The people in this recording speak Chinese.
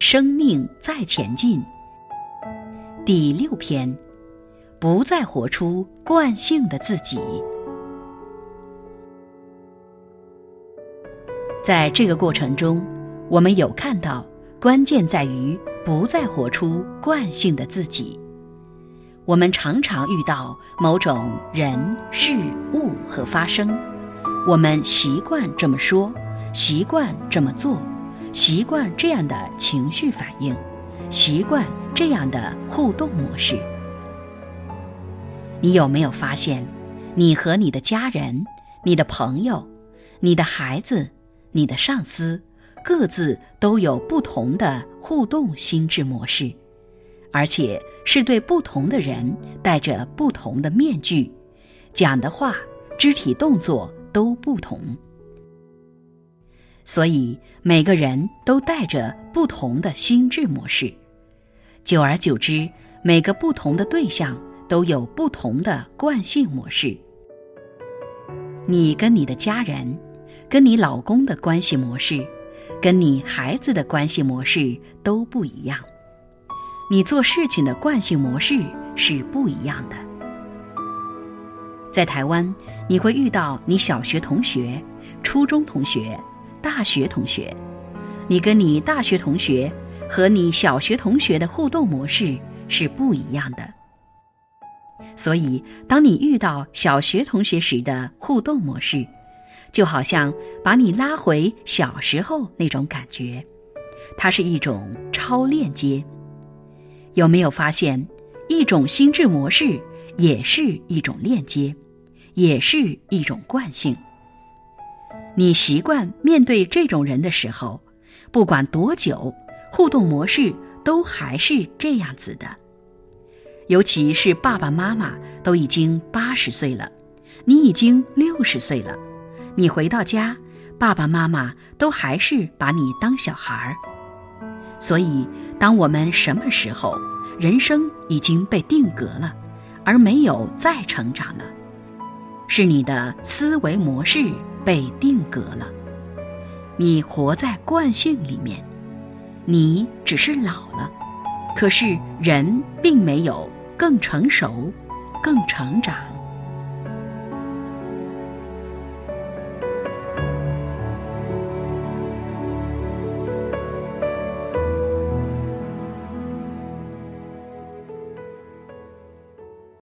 生命再前进。第六篇，不再活出惯性的自己。在这个过程中，我们有看到，关键在于不再活出惯性的自己。我们常常遇到某种人事物和发生，我们习惯这么说，习惯这么做，习惯这样的情绪反应，习惯这样的互动模式。你有没有发现，你和你的家人、你的朋友、你的孩子？你的上司各自都有不同的互动心智模式，而且是对不同的人戴着不同的面具，讲的话、肢体动作都不同。所以每个人都带着不同的心智模式，久而久之，每个不同的对象都有不同的惯性模式。你跟你的家人。跟你老公的关系模式，跟你孩子的关系模式都不一样。你做事情的惯性模式是不一样的。在台湾，你会遇到你小学同学、初中同学、大学同学。你跟你大学同学和你小学同学的互动模式是不一样的。所以，当你遇到小学同学时的互动模式，就好像把你拉回小时候那种感觉，它是一种超链接。有没有发现，一种心智模式也是一种链接，也是一种惯性？你习惯面对这种人的时候，不管多久，互动模式都还是这样子的。尤其是爸爸妈妈都已经八十岁了，你已经六十岁了。你回到家，爸爸妈妈都还是把你当小孩儿。所以，当我们什么时候人生已经被定格了，而没有再成长了，是你的思维模式被定格了。你活在惯性里面，你只是老了，可是人并没有更成熟、更成长。